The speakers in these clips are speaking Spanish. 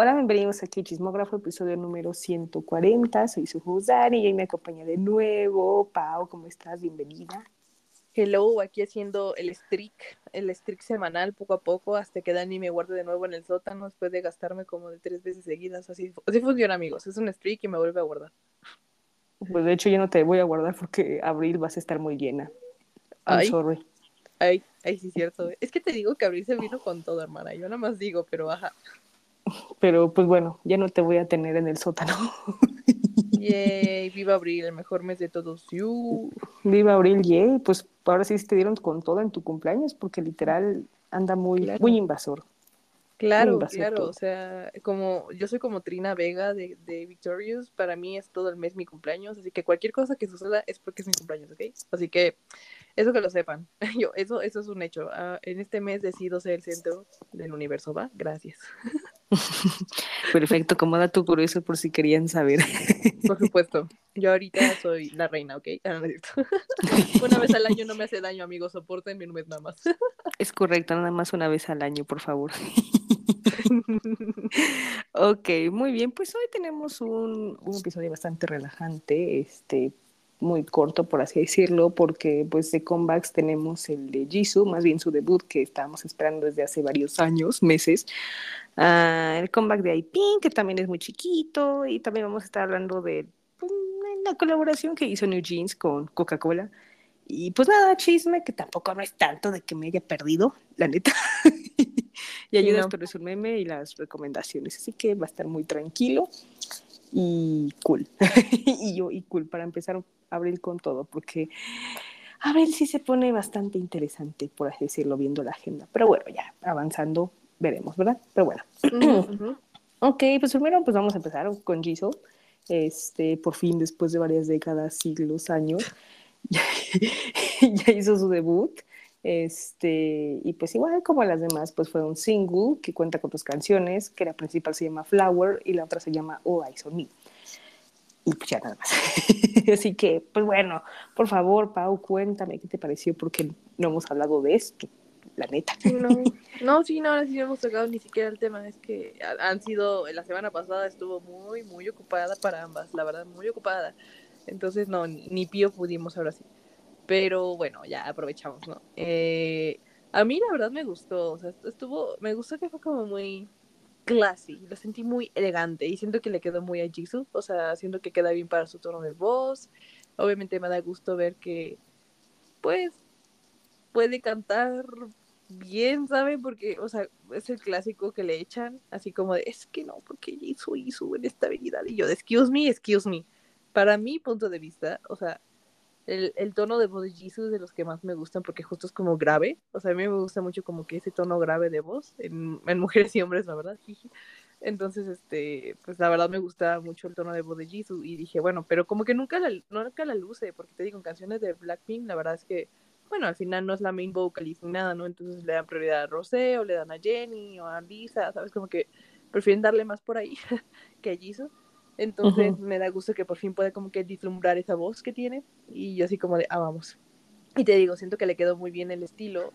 Hola, bienvenidos aquí a Chismógrafo, episodio número 140. Soy su y hoy me acompaña de nuevo. Pau, ¿cómo estás? Bienvenida. Hello, aquí haciendo el streak, el streak semanal poco a poco hasta que Dani me guarde de nuevo en el sótano después de gastarme como de tres veces seguidas. Así, así funciona, amigos. Es un streak y me vuelve a guardar. Pues de hecho yo no te voy a guardar porque abril vas a estar muy llena. I'm Ay. sorry. Ay, ay, sí, cierto. Es que te digo que abril se vino con todo, hermana. Yo nada más digo, pero ajá. Pero pues bueno, ya no te voy a tener en el sótano. Yay, viva abril, el mejor mes de todos. You. Viva abril, yay. Pues ahora sí te dieron con todo en tu cumpleaños porque literal anda muy, Claro. muy invasor. Claro, invasor claro, todo. o sea, como yo soy como Trina Vega de, de Victorious, para mí es todo el mes mi cumpleaños, así que cualquier cosa que suceda es porque es mi cumpleaños, ¿ok? Así que eso que lo sepan, yo, eso, eso es un hecho. Ah, en este mes decido ser el centro del universo, ¿va? Gracias. Perfecto, como dato curioso por si querían saber. Por supuesto, yo ahorita soy la reina, ¿ok? Ah, no. Una vez al año no me hace daño, amigos, soporten un mes nada más. Es correcto, nada más una vez al año, por favor. Ok, muy bien, pues hoy tenemos un, un episodio bastante relajante, este, muy corto por así decirlo, porque pues de comebacks tenemos el de Jisoo, más bien su debut que estábamos esperando desde hace varios años, meses, Ah, el comeback de Aipin, que también es muy chiquito, y también vamos a estar hablando de pues, la colaboración que hizo New Jeans con Coca-Cola. Y pues nada, chisme, que tampoco no es tanto de que me haya perdido, la neta. y ayudas, no. es un meme y las recomendaciones. Así que va a estar muy tranquilo y cool. y yo, y cool, para empezar a abrir con todo, porque a ver si se pone bastante interesante, por así decirlo, viendo la agenda. Pero bueno, ya avanzando, veremos, ¿verdad? Pero bueno. Ujú, ujú. Ok, pues primero pues vamos a empezar con Jisoo. Este, por fin, después de varias décadas, siglos, años, ya, ya hizo su debut. Este, y pues igual como las demás, pues fue un single que cuenta con dos canciones, que la principal se llama Flower y la otra se llama All Eyes on Me. Y pues ya nada más. Así que, pues bueno, por favor, Pau, cuéntame qué te pareció, porque no hemos hablado de esto, la neta. No, no, sí, no, ahora sí no hemos tocado ni siquiera el tema. Es que ha- han sido, la semana pasada estuvo muy, muy ocupada para ambas, la verdad, muy ocupada. Entonces, no, ni, ni pío pudimos ahora sí. Pero bueno, ya aprovechamos, ¿no? Eh, a mí la verdad me gustó, o sea, estuvo, me gustó que fue como muy classy, lo sentí muy elegante y siento que le quedó muy a Jisoo, o sea, siento que queda bien para su tono de voz. Obviamente me da gusto ver que, pues, puede cantar bien, ¿saben? Porque, o sea, es el clásico que le echan, así como de, es que no, porque hizo hizo en esta habilidad. Y yo, excuse me, excuse me. Para mi punto de vista, o sea, el, el tono de voz de es de los que más me gustan porque justo es como grave. O sea, a mí me gusta mucho como que ese tono grave de voz en, mujeres y hombres, la verdad. Entonces, este, pues la verdad me gusta mucho el tono de voz de Jisoo y dije, bueno, pero como que nunca la, nunca la luce, porque te digo, en canciones de Blackpink, la verdad es que bueno, al final no es la main vocalist ni nada, ¿no? Entonces le dan prioridad a Rosé o le dan a Jenny o a Lisa, ¿sabes? Como que prefieren darle más por ahí que a Jisoo. Entonces Ujú. me da gusto que por fin pueda como que vislumbrar esa voz que tiene y yo así como de, ah, vamos. Y te digo, siento que le quedó muy bien el estilo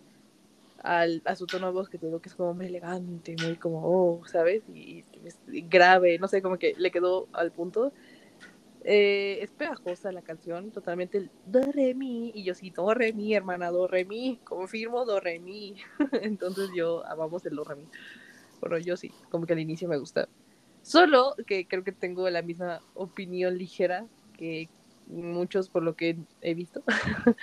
al, a su tono de voz, que te digo que es como muy elegante, muy como, oh, ¿sabes? Y, y grave, no sé, como que le quedó al punto. Eh, es pegajosa la canción, totalmente el do re mi, y yo sí, do re mi, hermana, do re mi, confirmo do re mi. Entonces yo amamos el do re mi. Bueno, yo sí, como que al inicio me gusta. Solo que creo que tengo la misma opinión ligera que muchos por lo que he visto.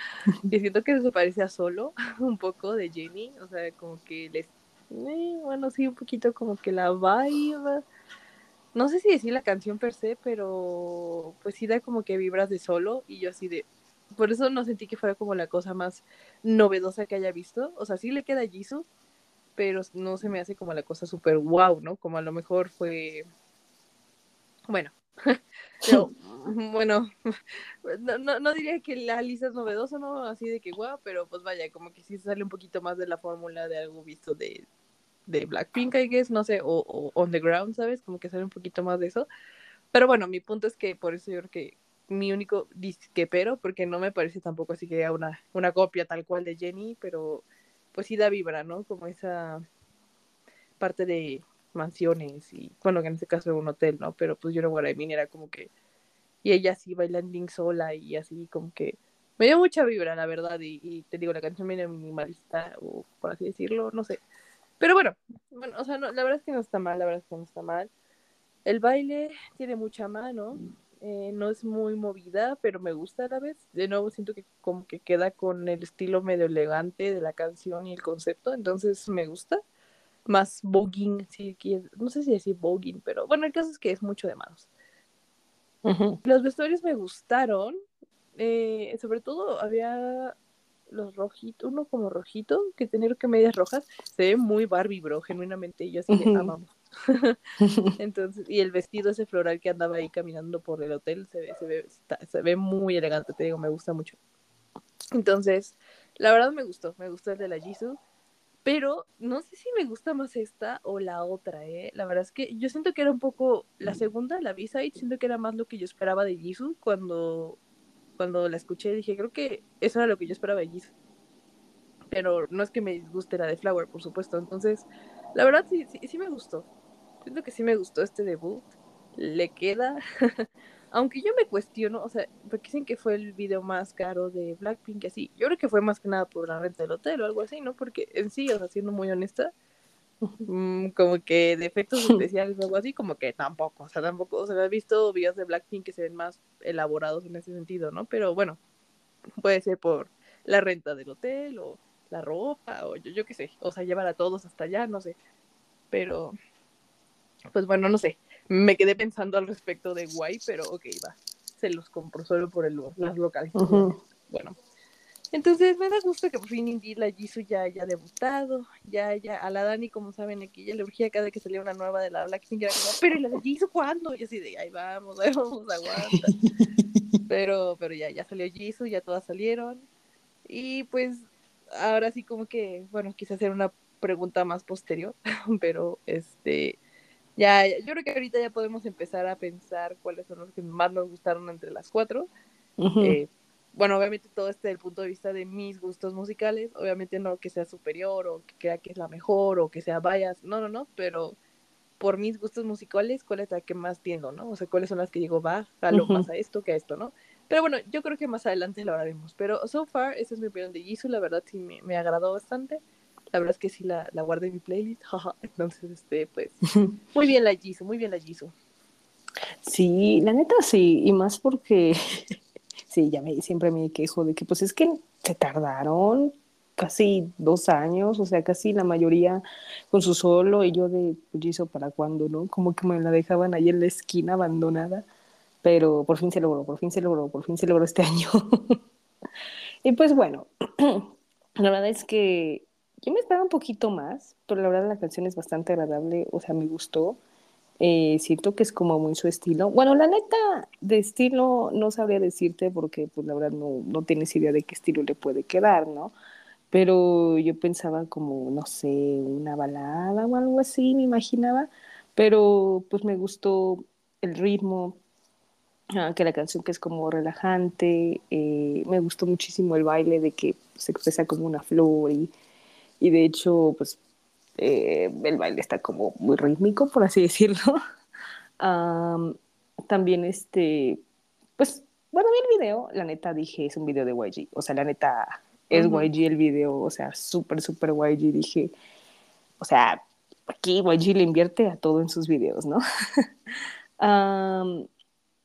y siento que se parece a Solo, un poco de Jenny, o sea, como que les... eh, bueno, sí, un poquito como que la vibe no sé si decir la canción per se, pero pues sí da como que vibras de solo y yo así de... Por eso no sentí que fuera como la cosa más novedosa que haya visto. O sea, sí le queda Jisoo, pero no se me hace como la cosa súper wow, ¿no? Como a lo mejor fue... Bueno, pero, bueno, no, no, no diría que la lista es novedosa, ¿no? Así de que wow, pero pues vaya, como que sí sale un poquito más de la fórmula de algo visto de, de Blackpink, I guess, no sé, o, o On the Ground, ¿sabes? Como que sale un poquito más de eso. Pero bueno, mi punto es que por eso yo creo que mi único disque pero, porque no me parece tampoco así que una, una copia tal cual de Jenny, pero pues sí da vibra, ¿no? Como esa parte de mansiones y, bueno, que en este caso era un hotel, ¿no? Pero pues yo no I era como que, y ella así bailando sola y así como que me dio mucha vibra, la verdad, y, te digo, la canción viene minimalista, o por así decirlo, no sé. Pero bueno, bueno, o sea, no, la verdad es que no está mal, la verdad es que no está mal. El baile tiene mucha mano, eh, no es muy movida, pero me gusta a la vez. De nuevo siento que como que queda con el estilo medio elegante de la canción y el concepto, entonces me gusta. Más voguing, si no sé si decir voguing, pero bueno, el caso es que es mucho de manos. Los vestuarios me gustaron, eh, sobre todo había los rojitos, uno como rojito, que tenía que medias rojas, se ve muy Barbie, bro, genuinamente, yo así que amamos. Entonces, y el vestido ese floral que andaba ahí caminando por el hotel, se ve, se ve, se ve muy elegante, te digo, me gusta mucho. Entonces, la verdad me gustó, me gustó el de la Jisoo, pero no sé si me gusta más esta o la otra, ¿eh? La verdad es que yo siento que era un poco, la segunda, la B-side, siento que era más lo que yo esperaba de Jisoo cuando cuando la escuché dije, creo que eso era lo que yo esperaba de Jisoo. Pero no es que me disguste la de Flower, por supuesto. Entonces, la verdad sí, sí, sí me gustó. Siento que sí me gustó este debut. Le queda. Aunque yo me cuestiono, o sea, porque dicen que fue el video más caro de Blackpink, así. Yo creo que fue más que nada por la renta del hotel o algo así, ¿no? Porque en sí, o sea, siendo muy honesta, Mm, como que de efectos especiales o algo así, como que tampoco, o sea, tampoco, o sea, he visto videos de Blackpink que se ven más elaborados en ese sentido, ¿no? Pero bueno, puede ser por la renta del hotel o la ropa o yo, yo qué sé, o sea, llevar a todos hasta allá, no sé, pero pues bueno, no sé, me quedé pensando al respecto de guay, pero ok, va, se los compro solo por el, las locales. Bueno, entonces me da gusto que por fin Indy la Jisoo ya haya debutado, ya, ya, a la Dani, como saben, aquí ya le urgía cada que salía una nueva de la Blackpink, era como, pero ¿y la de Jisoo cuándo? Y así de, ahí vamos, ahí vamos, aguanta. pero, pero ya, ya salió Jisoo, ya todas salieron. Y pues, ahora sí como que, bueno, quise hacer una pregunta más posterior, pero este, ya, yo creo que ahorita ya podemos empezar a pensar cuáles son los que más nos gustaron entre las cuatro bueno, obviamente todo este del punto de vista de mis gustos musicales, obviamente no que sea superior o que crea que es la mejor o que sea vayas, no, no, no, pero por mis gustos musicales, ¿cuál es la que más tiendo, no? O sea, ¿cuáles son las que digo, va, jalo más a esto que a esto, ¿no? Pero bueno, yo creo que más adelante lo haremos. Pero so far, esa es mi opinión de Jisoo, la verdad sí me, me agradó bastante. La verdad es que sí la, la guardé en mi playlist, Entonces, este, pues, muy bien la Jisoo, muy bien la Jisoo. Sí, la neta sí, y más porque sí, ya me, siempre me quejo de que pues es que se tardaron casi dos años, o sea, casi la mayoría con su solo y yo de, hizo para cuándo, ¿no? Como que me la dejaban ahí en la esquina abandonada, pero por fin se logró, por fin se logró, por fin se logró este año. y pues bueno, la verdad es que yo me esperaba un poquito más, pero la verdad la canción es bastante agradable, o sea, me gustó. Eh, siento que es como muy su estilo. Bueno, la neta, de estilo no sabría decirte porque pues la verdad no, no tienes idea de qué estilo le puede quedar, ¿no? Pero yo pensaba como, no sé, una balada o algo así, me imaginaba. Pero pues me gustó el ritmo, ah, que la canción que es como relajante, eh, me gustó muchísimo el baile de que se expresa como una flor y, y de hecho pues eh, el baile está como muy rítmico, por así decirlo. también este, pues, bueno, vi el video, la neta dije, es un video de YG, o sea, la neta es YG el video, o sea, súper, súper YG, dije, o sea, aquí YG le invierte a todo en sus videos, ¿no?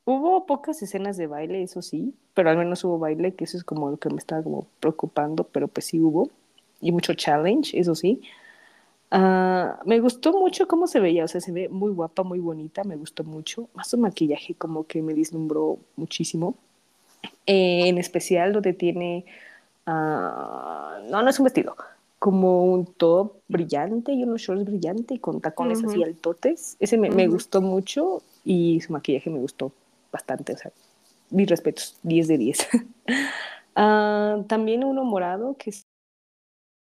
hubo pocas escenas de baile, eso sí, pero al menos hubo baile, que eso es como lo que me estaba como preocupando, pero pues sí hubo, y mucho challenge, eso sí. Ah, me gustó mucho cómo se veía, o sea, se ve muy guapa, muy bonita, me gustó mucho. Más su maquillaje como que me vislumbró muchísimo. Eh, en especial donde tiene, uh, no, no es un vestido, como un top brillante y unos shorts brillantes con tacones así altotes. Ese me, me, gustó mucho y su maquillaje me gustó bastante, o sea, mis respetos, 10 de 10. uh, ah, también uno morado que es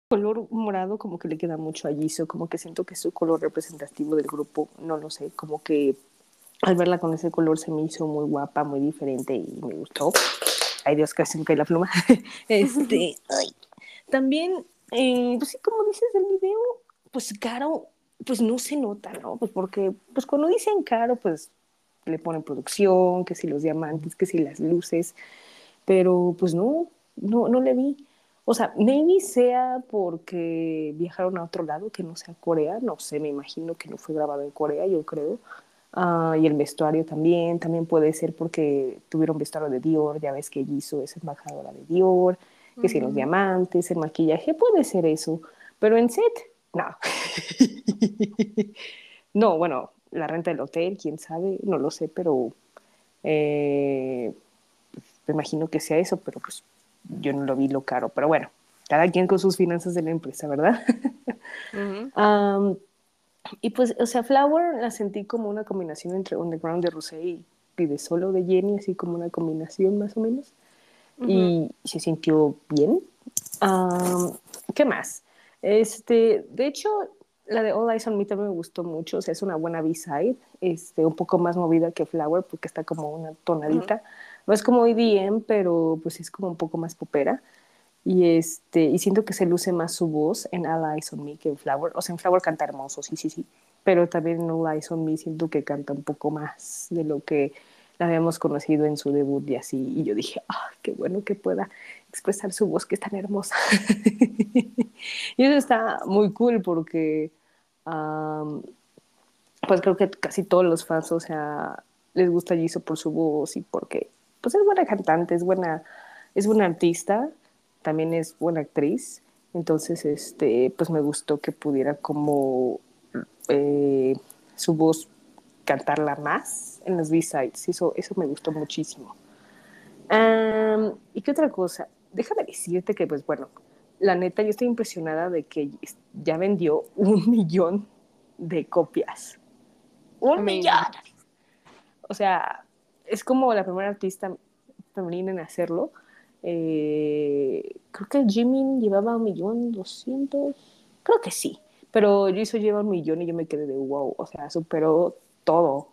color morado como que le queda mucho a Jisoo, como que siento que es su color representativo del grupo, no lo sé, como que al verla con ese color se me hizo muy guapa, muy diferente y me gustó. Ay Dios, casi me cae la pluma. este, ay. También, eh, pues sí, como dices del video, pues Caro, pues no se nota, ¿no? Pues porque, pues cuando dicen caro, pues le ponen producción, que si los diamantes, que si las luces, pero pues no, no, no le vi. O sea, maybe sea porque viajaron a otro lado que no sea Corea, no sé, me imagino que no fue grabado en Corea, yo creo. Uh, y el vestuario también, también puede ser porque tuvieron vestuario de Dior, ya ves que Jisoo es embajadora de Dior, que uh -huh. si los diamantes, el maquillaje, puede ser eso, pero en set, no. no, bueno, la renta del hotel, quién sabe, no lo sé, pero eh, me imagino que sea eso, pero pues yo no lo vi lo caro, pero bueno, cada quien con sus finanzas de la empresa, ¿verdad? Uh -huh. um, y pues, o sea, Flower la sentí como una combinación entre Underground de Rosé y, de Solo de Jenny, así como una combinación más o menos. Uh -huh. Y se sintió bien. Um, ¿Qué más? Este, de hecho, la de All Eyes on Me también me gustó mucho, o sea, es una buena B-side, este, un poco más movida que Flower porque está como una tonadita. Uh -huh. No es como EDM, pero pues es como un poco más popera. Y, este, y siento que se luce más su voz en All Eyes on Me que en Flower. O sea, en Flower canta hermoso, sí, sí, sí. Pero también en All Eyes on Me siento que canta un poco más de lo que la habíamos conocido en su debut y así. Y yo dije, ah, qué bueno que pueda expresar su voz que es tan hermosa. y eso está muy cool porque, pues creo que casi todos los fans, o sea, les gusta Jisoo por su voz y porque, pues es buena cantante, es buena, es buena artista también es buena actriz, entonces este, pues me gustó que pudiera como eh, su voz cantarla más en los B-sides, eso, eso me gustó muchísimo. Um, ¿Y qué otra cosa? Déjame decirte que, pues bueno, la neta, yo estoy impresionada de que ya vendió un millón de copias. ¡Un millón! O sea, es como la primera artista femenina en hacerlo eh, creo que Jimin llevaba un millón doscientos, creo que sí, pero Jisoo lleva un millón y yo me quedé de wow, o sea, superó todo,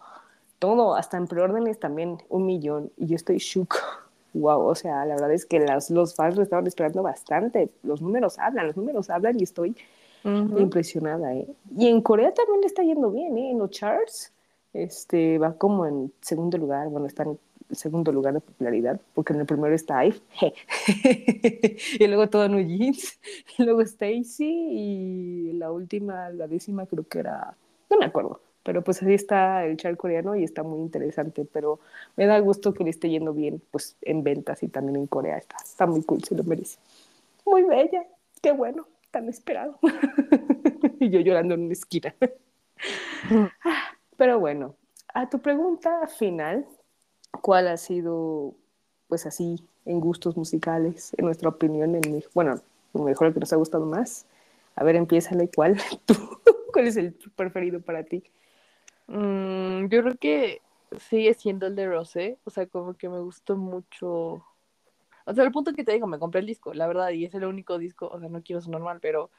todo, hasta en preórdenes también un millón y yo estoy shook. Wow, o sea, la verdad es que las, los fans lo estaban esperando bastante. Los números hablan, los números hablan y estoy uh -huh. impresionada. ¿eh? Y en Corea también le está yendo bien, ¿eh? en los charts. Este, va como en segundo lugar, bueno, está en segundo lugar de popularidad, porque en el primero está Ive, y luego todo New Jeans, y luego Stacy, y la última, la décima creo que era, no me acuerdo, pero pues así está el chart coreano y está muy interesante, pero me da gusto que le esté yendo bien, pues en ventas y también en Corea, está, está muy cool, se lo merece. Muy bella, qué bueno, tan esperado. y yo llorando en una esquina. Pero bueno, a tu pregunta final, cuál ha sido, pues así, en gustos musicales, en nuestra opinión, en, bueno, lo mejor que nos ha gustado más. A ver, empiézale, ¿cuál? ¿Tú? ¿Cuál es el preferido para ti? Mm, yo creo que sigue siendo el de Rosé, o sea, como que me gustó mucho. O sea, el punto que te digo, me compré el disco, la verdad, y es el único disco, o sea, no quiero ser normal, pero,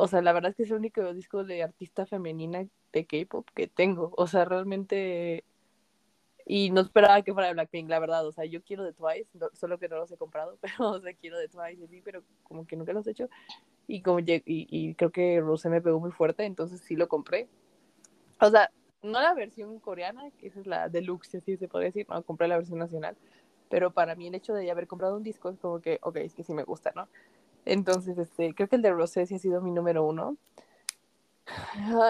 o sea, la verdad es que es el único disco de artista femenina de K-pop que tengo. O sea, realmente y no esperaba que fuera de Blackpink, la verdad, o sea, yo quiero de Twice, no, solo que no los he comprado, pero, o sea, quiero de Twice, sí, pero como que nunca los he hecho, y, como, y, creo que Rosé me pegó muy fuerte, entonces sí lo compré, o sea, no la versión coreana, que esa es la deluxe, así se puede decir, no, compré la versión nacional, pero para mí el hecho de haber comprado un disco es como que, ok, es que sí me gusta, ¿no? Entonces, este, creo que el de Rosé sí ha sido mi número uno,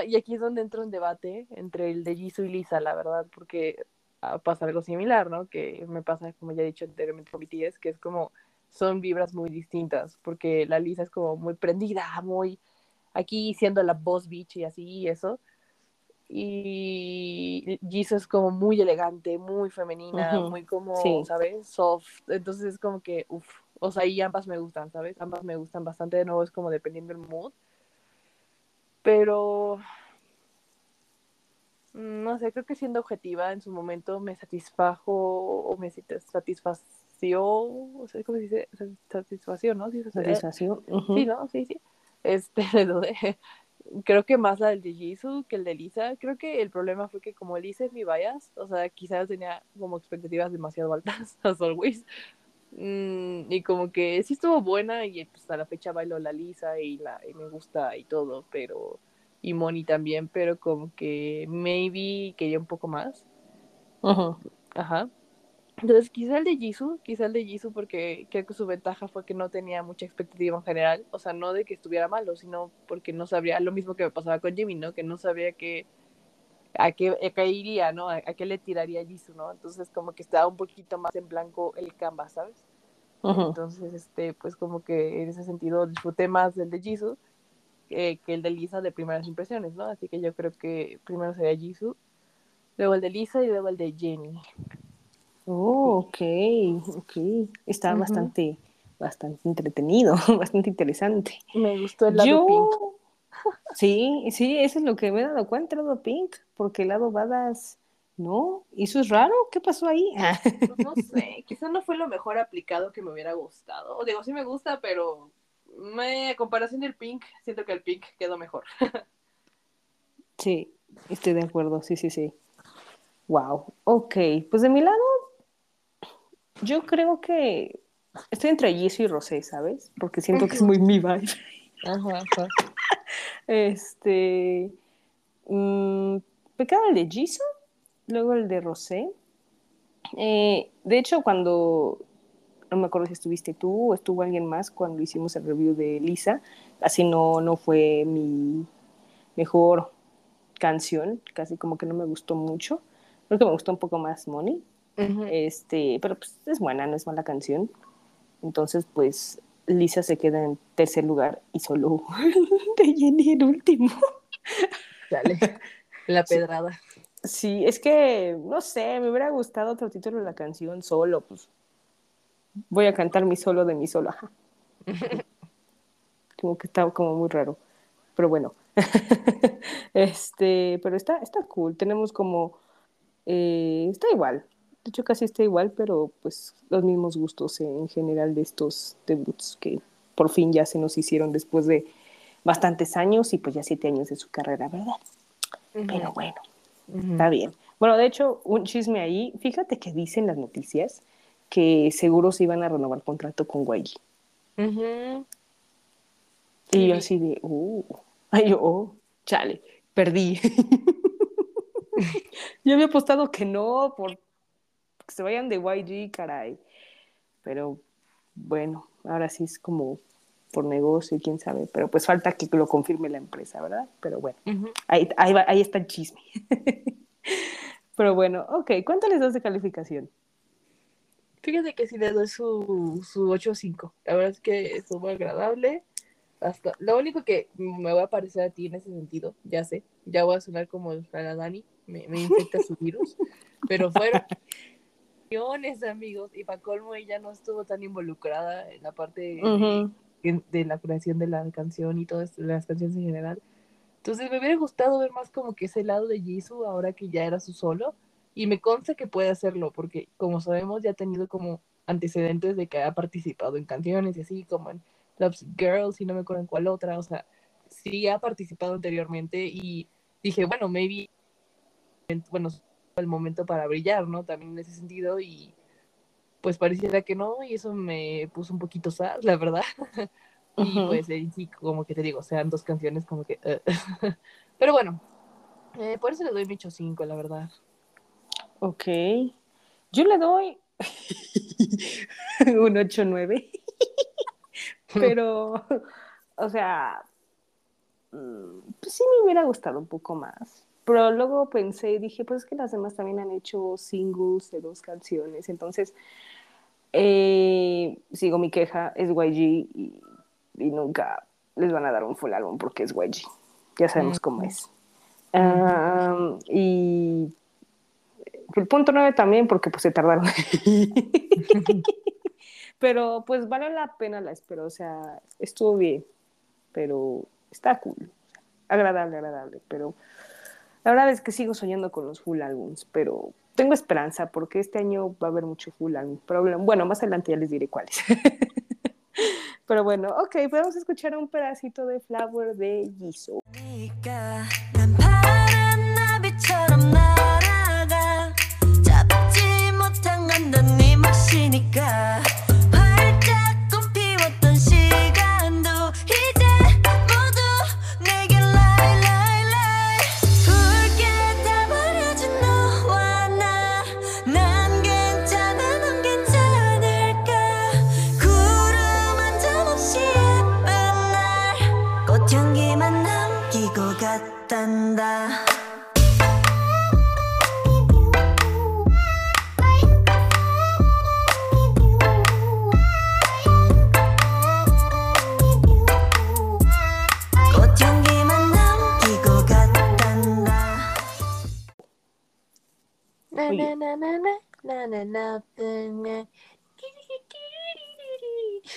y aquí es donde entra un debate entre el de Jisoo y Lisa, la verdad, porque pasa algo similar, ¿no? Que me pasa, como ya he dicho anteriormente con BTS, que es como son vibras muy distintas, porque la Lisa es como muy prendida, muy aquí siendo la boss bitch y así y eso. Y Jisoo es como muy elegante, muy femenina, uh -huh. muy como, sí. ¿sabes? Soft. Entonces es como que, uff, o sea, y ambas me gustan, ¿sabes? Ambas me gustan bastante, de nuevo es como dependiendo del mood. Pero no sé, creo que siendo objetiva en su momento me satisfajo o me satisfació, o sea, ¿cómo se dice? Satisfacción, ¿no? Sí, satisfacción. Uh -huh. sí ¿no? Sí, sí. Este, de, creo que más la del de Jisoo que el de Lisa. Creo que el problema fue que como Lisa es mi bias, o sea, quizás tenía como expectativas demasiado altas, as always. Mm, y como que sí estuvo buena y pues a la fecha bailo la Lisa y, la, y me gusta y todo, pero y Moni también, pero como que maybe quería un poco más. Ujú. Ajá. Entonces, quizá el de Jisoo, quizá el de Jisoo, porque creo que su ventaja fue que no tenía mucha expectativa en general. O sea, no de que estuviera malo, sino porque no sabría lo mismo que me pasaba con Jimmy, ¿no? Que no sabía que a qué, a qué iría, ¿no? A, a qué le tiraría Jisoo, ¿no? Entonces, como que estaba un poquito más en blanco el canvas, ¿sabes? Ujú. Entonces, este, pues como que en ese sentido disfruté más del de Jisoo eh, que el de Lisa de primeras impresiones, ¿no? Así que yo creo que primero sería Jisoo, luego el de Lisa y luego el de Jenny. Oh, ok, ok. Está Ujú. bastante, bastante entretenido, bastante interesante. Me gustó el lado Yo, pink. Sí, sí, eso es lo que me he dado cuenta, el lado pink, porque el lado badass, ¿no? ¿Y eso es raro? ¿Qué pasó ahí? Ah, Pues no sé, quizá no fue lo mejor aplicado que me hubiera gustado. O digo, sí me gusta, pero me, a comparación del pink, siento que el pink quedó mejor. sí, estoy de acuerdo, sí, sí, sí. Wow, ok, pues de mi lado, yo creo que estoy entre Jisoo y Rosé, ¿sabes? Porque siento que es muy mi vibe. Ajá, ajá. Este. mm, pecado el de Jisoo, luego el de Rosé. Eh, de hecho, cuando. No me acuerdo si estuviste tú o estuvo alguien más cuando hicimos el review de Lisa. Así no, no fue mi mejor canción. Casi como que no me gustó mucho. Creo que me gustó un poco más Money. Este, pero pues es buena, no es mala canción. Entonces, pues Lisa se queda en tercer lugar y solo de Jenny en último. Dale. La pedrada. Sí, es que, no sé, me hubiera gustado otro título de la canción solo, pues voy a cantar mi solo de mi solo, ajá. Como que está como muy raro, pero bueno. este, pero está, está cool, tenemos como, eh, está igual, de hecho casi está igual, pero pues los mismos gustos en general de estos debuts que por fin ya se nos hicieron después de bastantes años y pues ya siete años de su carrera, ¿verdad? Pero bueno. Está bien. Bueno, de hecho, un chisme ahí, fíjate que dicen las noticias que seguro se iban a renovar contrato con. Ujú. Y Sí. yo así de, uh, ay, yo, oh, chale, perdí. yo había apostado que no, por que se vayan de YG, caray. Pero bueno, ahora sí es como por negocio, quién sabe. Pero pues falta que lo confirme la empresa, ¿verdad? Pero bueno. Ujú. Ahí, ahí, va- ahí está el chisme. Pero bueno, ok, ¿cuánto les das de calificación? Fíjate que sí le doy su, su 8.5. La verdad es que estuvo agradable. Hasta, lo único que me va a parecer a ti en ese sentido, ya sé, ya voy a sonar como la Dani, me, me infecta su virus, pero fueron millones amigos y para colmo ella no estuvo tan involucrada en la parte de, Ujú. de- de la creación de la canción y todas las canciones en general. Entonces me hubiera gustado ver más como que ese lado de Jisoo ahora que ya era su solo y me consta que puede hacerlo porque como sabemos ya ha tenido como antecedentes de que ha participado en canciones y así como en Loves Girls y no me acuerdo en cuál otra, o sea, sí ha participado anteriormente y dije, bueno, maybe, bueno, el momento para brillar, ¿no? También en ese sentido y pues pareciera que no y eso me puso un poquito sad, la verdad. Y pues sí, como que te digo, sean dos canciones como que... eh. Pero bueno, eh, por eso le doy mi 8.5, la verdad. Ok. Yo le doy un 8-9. Pero, o sea, mm, pues sí me hubiera gustado un poco más. Pero luego pensé y dije, pues es que las demás también han hecho singles de dos canciones. Entonces, eh, sigo mi queja, es YG y, y nunca les van a dar un full álbum porque es YG. Ya sabemos cómo es. Y el punto 9 también porque pues se tardaron. pero pues vale la pena la espera, o sea, estuvo bien, pero está cool, agradable, agradable, pero la verdad es que sigo soñando con los full albums, pero tengo esperanza porque este año va a haber mucho full album, pero bueno, más adelante ya les diré cuáles. pero bueno, ok, podemos escuchar un pedacito de Flower de Jisoo. 니가 난 파란 나비처럼 날아가 잡지 못한 건 넌 네 몫이니까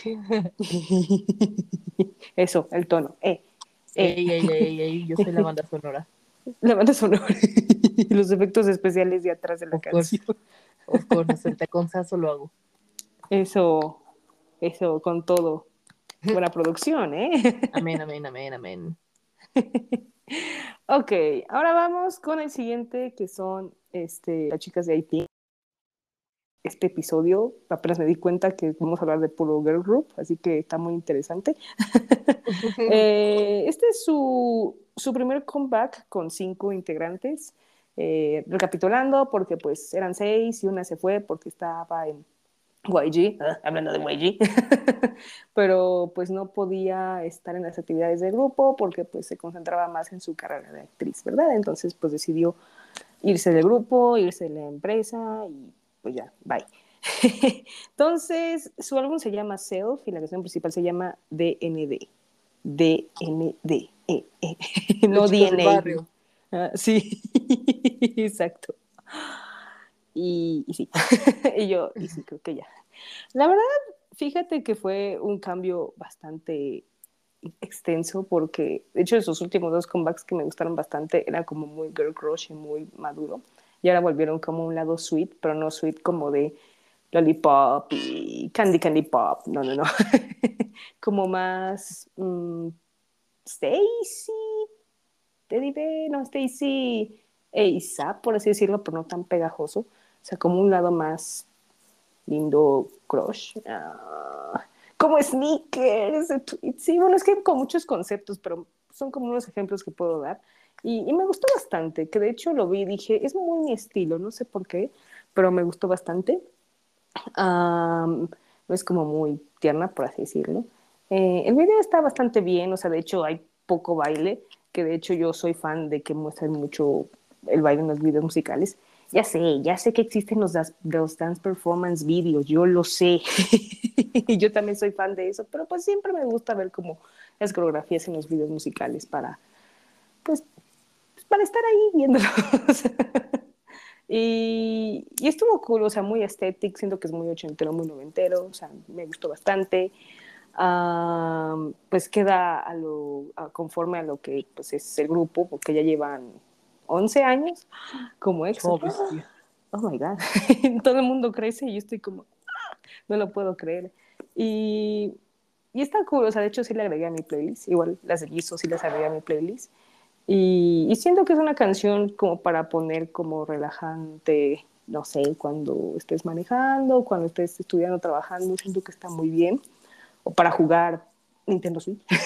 Eso, el tono. Eh, eh. Ey, ey, ey, ey, yo soy la banda sonora. La banda sonora los efectos especiales de atrás de la Of course. canción. Of course, el con Sasso lo hago. Eso, eso, con todo. Buena producción, ¿eh? Amén, amén, amén, amén. Ok, ahora vamos con el siguiente, que son este, las chicas de Haití. Este episodio, apenas me di cuenta que vamos a hablar de puro girl group, así que está muy interesante. Eh, este es su, su primer comeback con cinco integrantes. Eh, recapitulando, porque pues eran seis y una se fue porque estaba en YG, ah, hablando de YG, pero pues no podía estar en las actividades del grupo porque pues se concentraba más en su carrera de actriz, ¿verdad? Entonces pues decidió irse del grupo, irse de la empresa y pues ya, bye. Entonces su álbum se llama Self y la canción principal se llama DND. DND. eh, eh. no DNA. Ah, sí, exacto. Y, sí, y yo, sí, creo que ya. La verdad, fíjate que fue un cambio bastante extenso porque, de hecho, esos últimos dos comebacks que me gustaron bastante era como muy girl crush y muy maduro. Y ahora volvieron como un lado sweet, pero no sweet como de lollipop y candy candy pop. No, no, no. como más mm, Stacy, Teddy Bear, no, Stacy ASAP, por así decirlo, pero no tan pegajoso. O sea, como un lado más lindo crush. Ah, como sneakers. Sí, bueno, es que con muchos conceptos, pero son como unos ejemplos que puedo dar. Y, me gustó bastante, que de hecho lo vi y dije, es muy mi estilo, no sé por qué, pero me gustó bastante. No es como muy tierna, por así decirlo. Eh, el video está bastante bien, o sea, de hecho hay poco baile, que de hecho yo soy fan de que muestran mucho el baile en los videos musicales. Ya sé, ya sé que existen los, los dance performance videos, yo lo sé. y yo también soy fan de eso, pero pues siempre me gusta ver como las coreografías en los videos musicales para, pues, pues, para estar ahí viéndolos. y, y estuvo cool, o sea, muy estético, siento que es muy ochentero, muy noventero, o sea, me gustó bastante. Am, pues queda a lo, conforme a lo que pues, es el grupo, porque ya llevan 11 años como EXO. Oh. Oh my God. Todo el mundo crece y yo estoy como, "Ah", no lo puedo creer. Y, y está cool, o sea, de hecho sí le agregué a mi playlist, igual las de Jisoo sí las agregué a mi playlist. Y, y siento que es una canción como para poner como relajante, no sé, cuando estés manejando, cuando estés estudiando, trabajando, siento que está muy bien. O para jugar Nintendo Switch.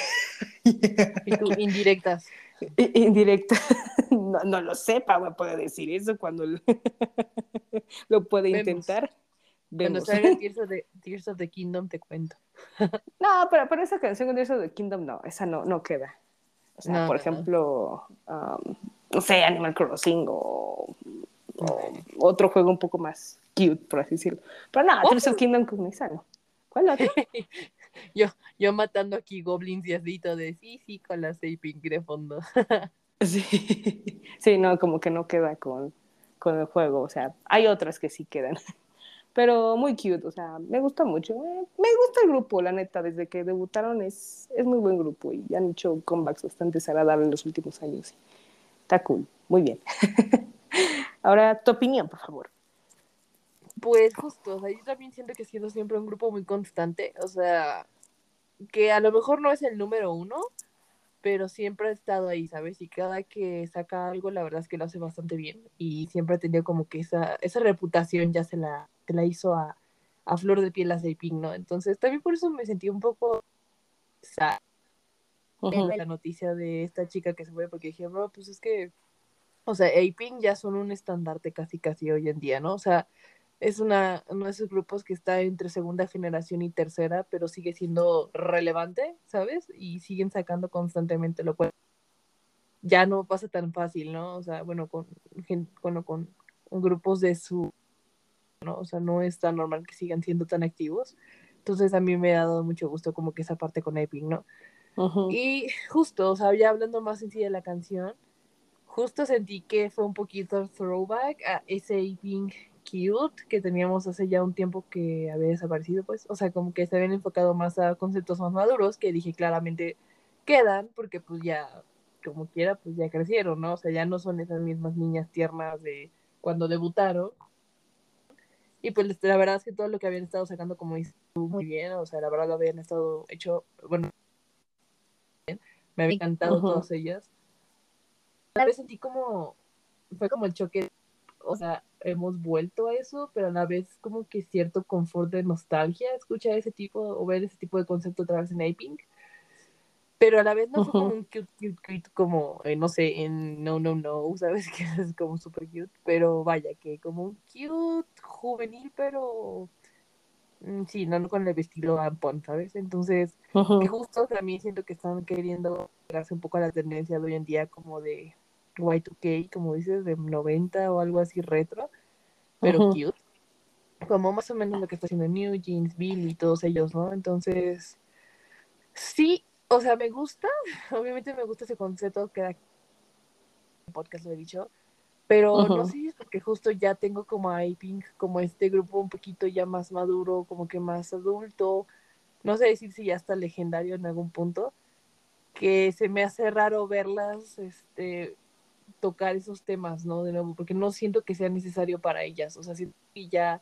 Y tú, indirectas. I- Indirecta. No, no lo sepa, me puede decir eso cuando lo, lo puede Vemos. intentar. Cuando salga Tears of, the, Tears of the Kingdom te cuento. No, pero, pero esa canción de eso de Kingdom no, esa no, no queda. O sea, No, por no. ejemplo, um, no sé, Animal Crossing o, o otro juego un poco más cute, por así decirlo. Pero no, Tears of Kingdom con esa no. ¿Cuál otro? Yo, yo matando aquí goblins y así todo de sí, sí, con la Pink de fondo. Sí. sí, no, como que no queda con, con el juego. O sea, hay otras que sí quedan. Pero muy cute, o sea, me gustó mucho. Eh, Me gusta el grupo, la neta, desde que debutaron es, es muy buen grupo y han hecho comebacks bastante agradables en los últimos años. Está cool, muy bien. Ahora, tu opinión, por favor. Pues justo, o sea, yo también siento que sido siempre un grupo muy constante, o sea, que a lo mejor no es el número uno, pero siempre ha estado ahí, ¿sabes? Y cada que saca algo, la verdad es que lo hace bastante bien. Y siempre ha tenido como que esa, esa reputación ya se la, se la hizo a, a flor de piel a Pink, ¿no? Entonces también por eso me sentí un poco sad Ujú. la noticia de esta chica que se fue, porque dije, bro, pues es que, o sea, A-Pink ya son un estandarte casi casi hoy en día, ¿no? O sea, es una, uno de esos grupos que está entre segunda generación y tercera, pero sigue siendo relevante, ¿sabes? Y siguen sacando constantemente, lo cual ya no pasa tan fácil, ¿no? O sea, bueno, con, bueno, con grupos de su, ¿no? O sea, no es tan normal que sigan siendo tan activos. Entonces a mí me ha dado mucho gusto como que esa parte con Epic, ¿no? Y justo, o sea, ya hablando más en sí de la canción, justo sentí que fue un poquito throwback a ese Pink cute que teníamos hace ya un tiempo que había desaparecido, pues, o sea, como que se habían enfocado más a conceptos más maduros que dije claramente quedan porque pues ya, como quiera, pues ya crecieron, ¿no? O sea, ya no son esas mismas niñas tiernas de cuando debutaron. Y pues la verdad es que todo lo que habían estado sacando como tú, muy bien, o sea, la verdad lo habían estado hecho, bueno, me había encantado Ujú. todas ellas. A vez sentí como, fue como el choque, o sea, hemos vuelto a eso, pero a la vez como que cierto confort de nostalgia escuchar ese tipo o ver ese tipo de concepto otra vez en Aping. Pero a la vez no fue como un cute, cute, cute como, eh, no sé, en No, No, No, ¿sabes? Que es como súper cute, pero vaya, que como un cute juvenil, pero mm, sí, no, con el estilo Ampon, ¿sabes? Entonces, que justo también siento que están queriendo pegarse un poco a la tendencia de hoy en día como de Y2K, como dices, de 90 o algo así retro, pero cute. Como más o menos lo que está haciendo New Jeans, Billy y todos ellos, ¿no? Entonces, sí, o sea, me gusta, obviamente me gusta ese concepto que da podcast lo he dicho, pero no sé si es porque justo ya tengo como a Pink, como este grupo un poquito ya más maduro, como que más adulto, no sé decir si ya está legendario en algún punto, que se me hace raro verlas este, tocar esos temas, ¿no? De nuevo, porque no siento que sea necesario para ellas, o sea, siento que ya,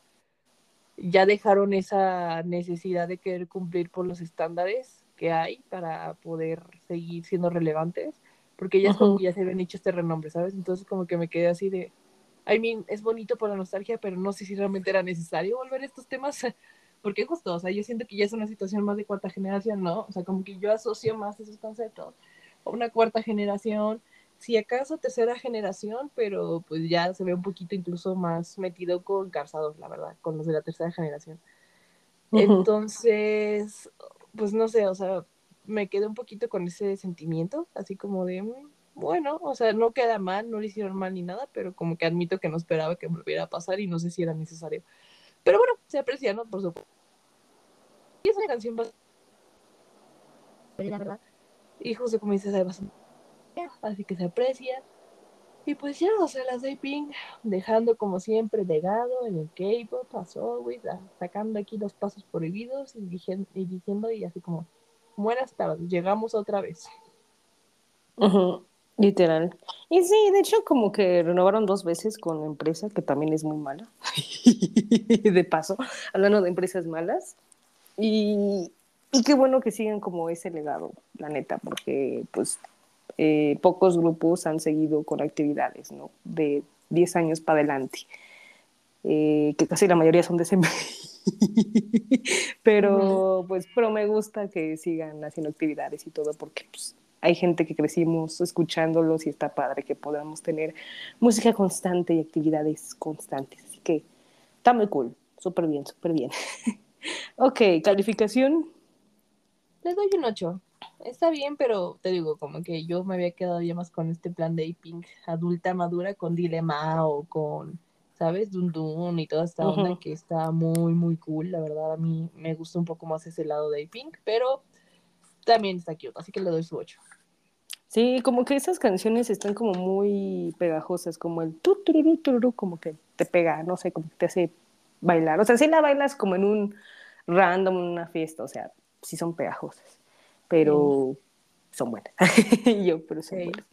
ya dejaron esa necesidad de querer cumplir por los estándares que hay para poder seguir siendo relevantes, porque ellas como Ujú. que ya se habían hecho este renombre, ¿sabes? Entonces como que me quedé así de, I mean, es bonito por la nostalgia, pero no sé si realmente era necesario volver a estos temas, porque justo, o sea, yo siento que ya es una situación más de cuarta generación, ¿no? O sea, como que yo asocio más esos conceptos a una cuarta generación, si acaso tercera generación, pero pues ya se ve un poquito incluso más metido con calzados, la verdad, con los de la tercera generación. Entonces, pues no sé, o sea, me quedé un poquito con ese sentimiento, así como de, mm, bueno, o sea, no queda mal, no le hicieron mal ni nada, pero como que admito que no esperaba que volviera a pasar y no sé si era necesario. Pero bueno, se aprecia, ¿no? Por supuesto. Y es una canción bastante, la verdad. Y justo como dices, hay bastante, así que se aprecia. Y pues ya, o sea, las de Pink, dejando como siempre legado en el K-pop, as always, a- sacando aquí los pasos prohibidos y, dijen- y diciendo, y así como, buenas tardes, llegamos otra vez. Literal. Y sí, de hecho, como que renovaron dos veces con la empresa, que también es muy mala. De paso, hablando de empresas malas. Y, y qué bueno que sigan como ese legado, la neta, porque pues eh, pocos grupos han seguido con actividades, ¿no? De 10 años para adelante. Eh, que casi la mayoría son de ese pero pues pero me gusta que sigan haciendo actividades y todo porque pues hay gente que crecimos escuchándolos y está padre que podamos tener música constante y actividades constantes así que está muy cool súper bien súper bien ok calificación Les doy un 8. Está bien, pero te digo, como que yo me había quedado ya más con este plan de Pink adulta madura con Dilema o con, ¿sabes? Dun Dun y toda esta onda Ujú. que está muy, muy cool. La verdad, a mí me gusta un poco más ese lado de Pink, pero también está cute, así que le doy su 8. sí como que esas canciones están como muy pegajosas como el tu tururú, tururú, como que te pega no sé como que te hace bailar o sea si la bailas como en un random en una fiesta o sea sí son pegajosas pero son buenas. Yo pero son Sí. buenas.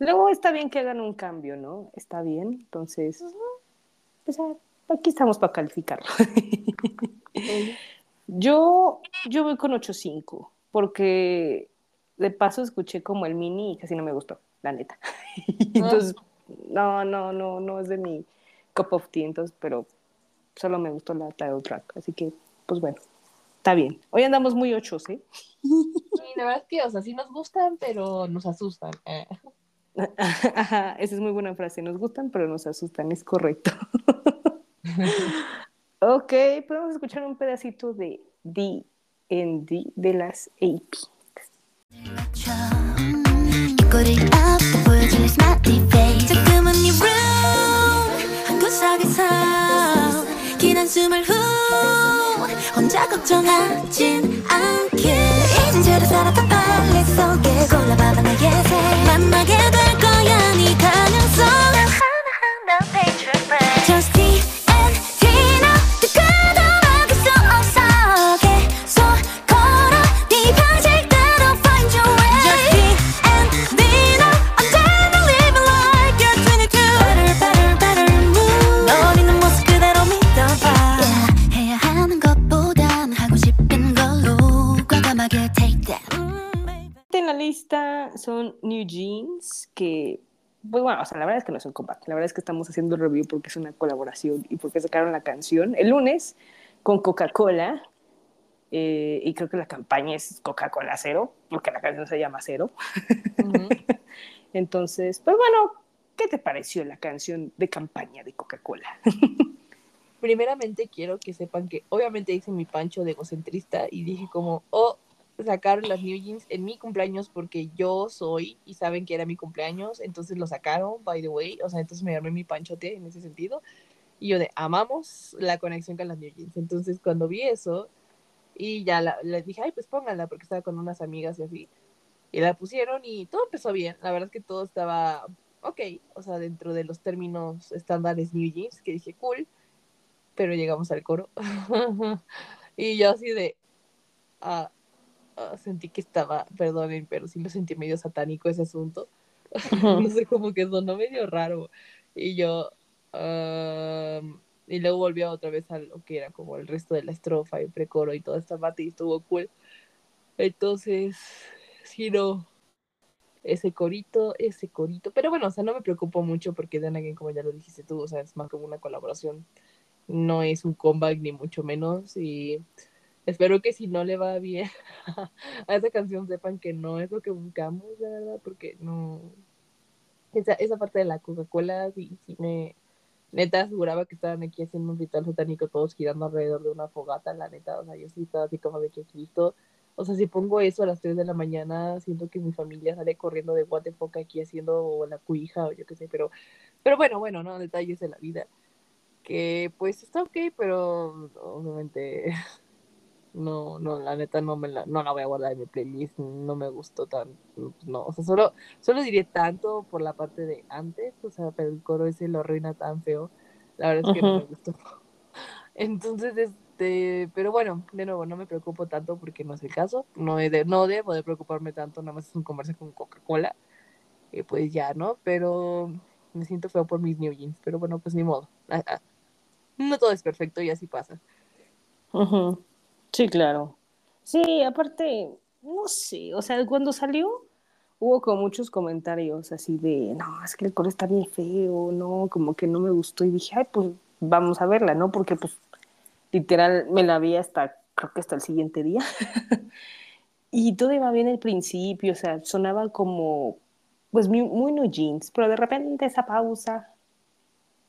Luego está bien que hagan un cambio no está bien entonces pues, ah, aquí estamos para calificarlo. Yo yo voy con 8.5 porque de paso escuché como el mini y casi no me gustó la neta. Entonces no no no no es de mi cup of tea entonces pero solo me gustó la title track así que pues bueno está bien hoy andamos muy ochos ¿eh? Sí, la verdad es que, o sea, sí nos gustan, pero nos asustan. Eh. Ajá, esa es muy buena frase. Nos gustan, pero nos asustan, es correcto. ok, podemos escuchar un pedacito de D&D de las AP. 한숨을 후. 혼자 걱정하진 않게. 잊은 채로 살았던 빨래 속에 골라봐봐 나의 새. 만나게 될거 lista son New Jeans, que, pues bueno, o sea, la verdad es que no es un comeback. La verdad es que estamos haciendo el review porque es una colaboración y porque sacaron la canción el lunes con Coca-Cola. eh, y creo que la campaña es Coca-Cola Cero, porque la canción se llama Cero. Entonces, pues bueno, ¿qué te pareció la canción de campaña de Coca-Cola? Primeramente quiero que sepan que obviamente hice mi pancho de egocentrista y dije como, oh, sacaron las New Jeans en mi cumpleaños porque yo soy y saben que era mi cumpleaños, entonces lo sacaron, by the way, o sea, entonces me armé mi panchote en ese sentido. Y yo de, amamos la conexión con las New Jeans. Entonces cuando vi eso y ya la, dije, ay, pues pónganla porque estaba con unas amigas y así. Y la pusieron y todo empezó bien. La verdad es que todo estaba ok, o sea, dentro de los términos estándares New Jeans, que dije, cool, pero llegamos al coro. y yo así de, ah, ah, sentí que estaba, perdonen, pero sí lo sentí medio satánico ese asunto. no sé, como que sonó medio raro. Y yo, um, y luego volvió otra vez a lo que era como el resto de la estrofa y precoro y toda esta parte y estuvo cool. Entonces, sí, no, ese corito, ese corito. Pero bueno, o sea, no me preocupo mucho porque Dan Again, como ya lo dijiste tú, o sea, es más como una colaboración. No es un comeback ni mucho menos. Y espero que si no le va bien a esa canción sepan que no es lo que buscamos, la verdad, porque no. Esa, esa parte de la Coca-Cola sí, sí me. Neta aseguraba que estaban aquí haciendo un ritual satánico, todos girando alrededor de una fogata, la neta. O sea, yo sí estaba así como de que Cristo o sea, si pongo eso a las 3 de la mañana, siento que mi familia sale corriendo de fuck aquí haciendo la cuija o yo qué sé, pero, pero bueno, bueno, no, detalles de la vida. Que pues está ok, pero obviamente no, no, la neta no me la, no la voy a guardar en mi playlist, no me gustó tan, no, o sea, solo, solo diré tanto por la parte de antes, o sea, pero el coro ese lo arruina tan feo, la verdad es que no me gustó. Entonces, este, pero bueno, de nuevo, no me preocupo tanto porque no es el caso. No, he de, no debo de preocuparme tanto, nada más es un comercio con Coca-Cola. Y pues ya, ¿no? Pero me siento feo por mis New Jeans. Pero bueno, pues ni modo. Ah, ah. No todo es perfecto y así pasa. Ujú. Sí, claro. Sí, aparte, no sé, o sea, cuando salió hubo como muchos comentarios así de, no, es que el coro está bien feo, no, como que no me gustó y dije, ay, pues vamos a verla, ¿no? Porque pues literal me la vi hasta, creo que hasta el siguiente día. y todo iba bien al principio, o sea, sonaba como, pues muy, muy New Jeans, pero de repente esa pausa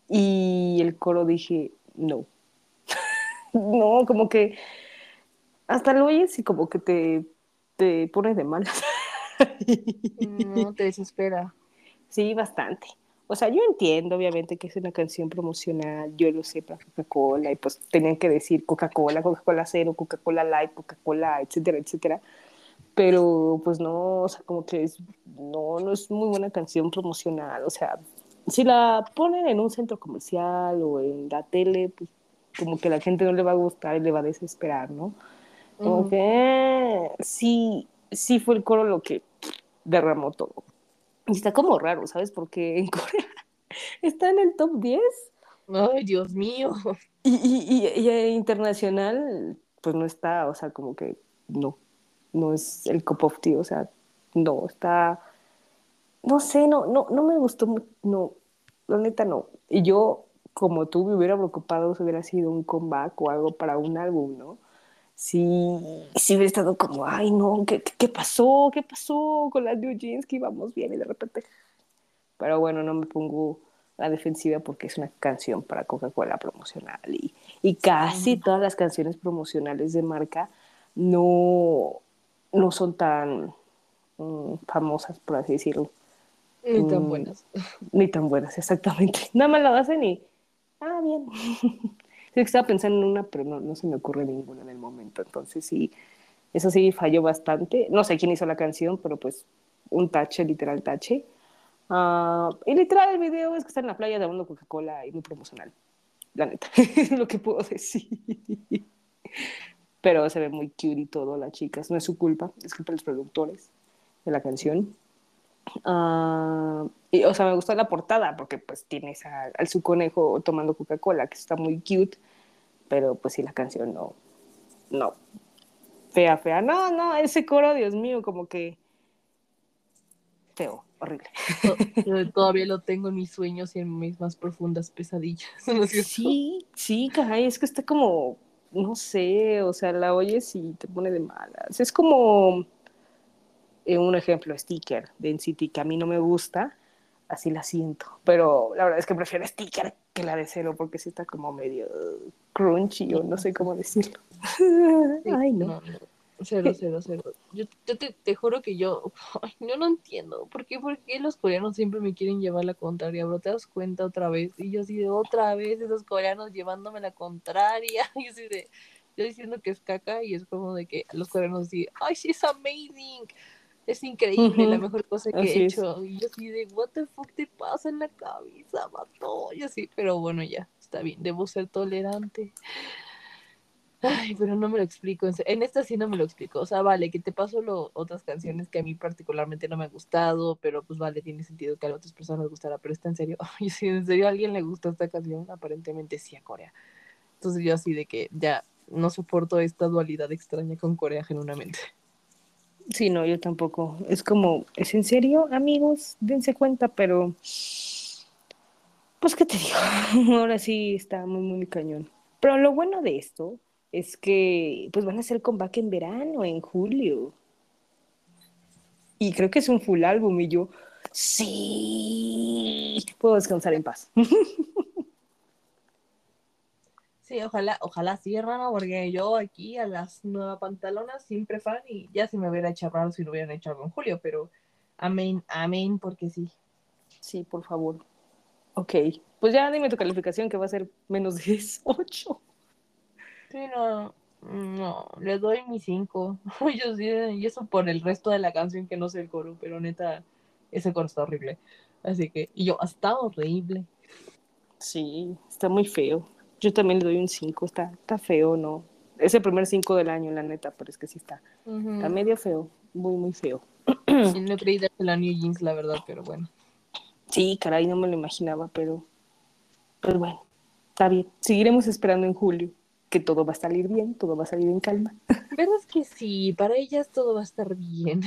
y el coro dije, no, no, como que hasta lo oyes y como que te, te pones de malas. No te desespera. Sí, bastante. O sea, yo entiendo, obviamente, que es una canción promocional, yo lo sé para Coca-Cola, y pues tenían que decir Coca-Cola, Coca-Cola Cero, Coca-Cola Light, Coca-Cola, etcétera, etcétera. Pero pues no, o sea, como que es, no, no es muy buena canción promocional. O sea, si la ponen en un centro comercial o en la tele, pues como que la gente no le va a gustar y le va a desesperar, ¿no? Como que sí, sí fue el coro lo que derramó todo. Y está como raro, ¿sabes? Porque en Corea está en el top 10 Ay, Dios mío. y, y, y, y internacional, pues no está, o sea, como que no, no es el cup of tea, o sea, no, está, no sé, no, no, no me gustó, no, la neta no. Y yo, como tú, me hubiera preocupado si hubiera sido un comeback o algo para un álbum, ¿no? Sí, sí hubiera estado como, ay, no, ¿qué, qué, pasó? ¿Qué pasó con las New Jeans? Que íbamos bien y de repente... Pero bueno, no me pongo la defensiva porque es una canción para Coca-Cola promocional y, y casi todas las canciones promocionales de marca no, no son tan mm, famosas, por así decirlo, Ni tan Mm. buenas. ni tan buenas, exactamente. Nada más la hacen y, ah, bien. Sí, estaba pensando en una, pero no, no se me ocurre ninguna en el momento. Entonces sí, eso sí falló bastante. No sé quién hizo la canción, pero pues un tache, literal tache. Ah, y literal el video es que está en la playa tomando Coca-Cola y muy promocional. La neta, es lo que puedo decir. Pero se ve muy cute y todo, las chicas. No es su culpa, es culpa de los productores de la canción. Ah, y, o sea, me gustó la portada porque pues tienes a- al su conejo tomando Coca-Cola, que está muy cute, pero pues sí, la canción no, no, fea, fea. No, no, ese coro, Dios mío, como que feo, horrible. To- Todavía lo tengo en mis sueños y en mis más profundas pesadillas. ¿no es cierto? Sí, sí, caray, es que está como, no sé, o sea, la oyes y te pone de malas. Es como eh, un ejemplo, sticker de NCT que a mí no me gusta, así la siento, pero la verdad es que prefiero sticker que la de cero porque sí está como medio crunchy o no sé cómo decirlo. Sí, Ay, no. no. Cero, cero, cero. Yo, yo te, te juro que yo, ay, no entiendo. ¿Por qué, ¿Por qué los coreanos siempre me quieren llevar la contraria, bro? ¿Te das cuenta otra vez? Y yo así de otra vez, esos coreanos llevándome la contraria. Y así de, yo diciendo que es caca y es como de que los coreanos así, ay, sí, es amazing. Es increíble, la mejor cosa que Así he es. hecho. Y yo así de, what the fuck te pasa en la cabeza, vato? Y así, pero bueno, ya, está bien, debo ser tolerante. Ay, pero no me lo explico. En esta sí no me lo explico. O sea, vale, que te paso lo, otras canciones que a mí particularmente no me han gustado, pero pues vale, tiene sentido que a otras personas les gustará. Pero está en serio. Ay, si en serio a alguien le gusta esta canción, aparentemente sí a Corea. Entonces yo así de que ya no soporto esta dualidad extraña con Corea genuinamente. Sí, no, yo tampoco. Es como, ¿es en serio, amigos? Dense cuenta, pero pues qué te digo, ahora sí está muy, muy cañón. Pero lo bueno de esto es que pues van a hacer comeback en verano, en julio. Y creo que es un full álbum y yo, sí, puedo descansar en paz. Sí, ojalá, ojalá sí, hermano, porque yo aquí a las nuevas pantalonas siempre fan y ya se me hubiera hecho raro si lo hubieran hecho algo en julio, pero amén, amén, porque sí. Sí, por favor. Ok, pues ya dime tu calificación que va a ser menos 10, 8. Sí, no, no, le doy mi 5. Yo sí, y eso por el resto de la canción que no sé el coro, pero neta, ese coro está horrible. Así que, y yo, está horrible. Sí, está muy feo. Yo también le doy un 5, está, está feo, ¿no? Es el primer 5 del año, la neta, pero es que sí está, está medio feo, muy, muy feo. Y no creí de la New Jeans, la verdad, pero bueno. Sí, caray, no me lo imaginaba, pero pues bueno, está bien. Seguiremos esperando en julio, que todo va a salir bien, todo va a salir en calma. ¿Verdad que sí? Para ellas todo va a estar bien.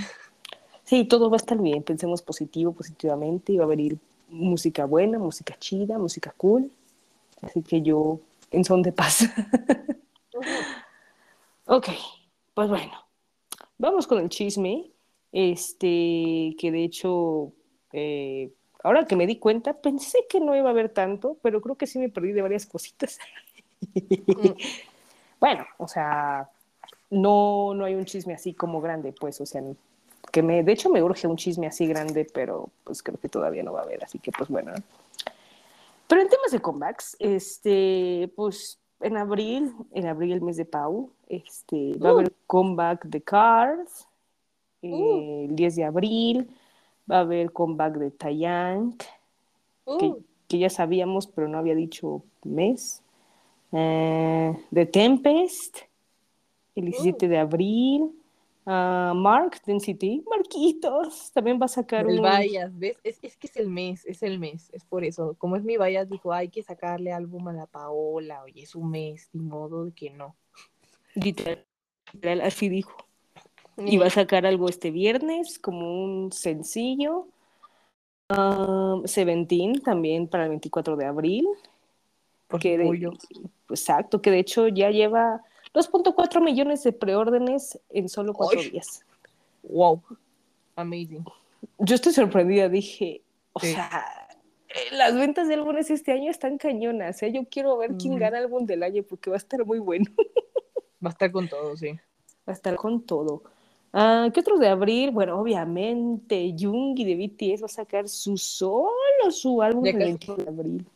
Sí, todo va a estar bien, pensemos positivo, positivamente, y va a venir música buena, música chida, música cool. Así que yo en son de paz. Ok, pues bueno, vamos con el chisme. Este, que de hecho, eh, ahora que me di cuenta, pensé que no iba a haber tanto, pero creo que sí me perdí de varias cositas. Bueno, o sea, no, no hay un chisme así como grande, pues, o sea, que me, de hecho me urge un chisme así grande, pero pues creo que todavía no va a haber, así que pues bueno. ¿no? Pero en temas de comebacks, este, pues en abril, en abril, el mes de Pau, este, va a Uh. haber comeback de Cars, eh, Uh. el 10 de abril, va a haber comeback de Taeyang, que, Uh, que ya sabíamos, pero no había dicho mes, eh, de Tempest, el 17 de abril, ah, Mark, de NCT, Marquitos, también va a sacar el un... Bayas, ¿ves? Es, es que es el mes, es el mes, es por eso. Como es mi Bayas, dijo, hay que sacarle álbum a la Paola, oye, es un mes, ni modo de que no. Literal, así dijo. Y va a sacar algo este viernes, como un sencillo. Um, Seventeen también para el 24 de abril. Por que de- exacto, que de hecho ya lleva 2.4 millones de preórdenes en solo cuatro días. Wow. Amazing. Yo estoy sorprendida, dije, o Sí. sea, eh, las ventas de álbumes este año están cañonas, ¿eh? Yo quiero ver quién Ujú. gana álbum del año porque va a estar muy bueno. Va a estar con todo, sí. Va a estar con todo. Ah, ¿Qué otros de abril? Bueno, obviamente, Jungi de BTS va a sacar su solo su álbum el casi. 20 de abril.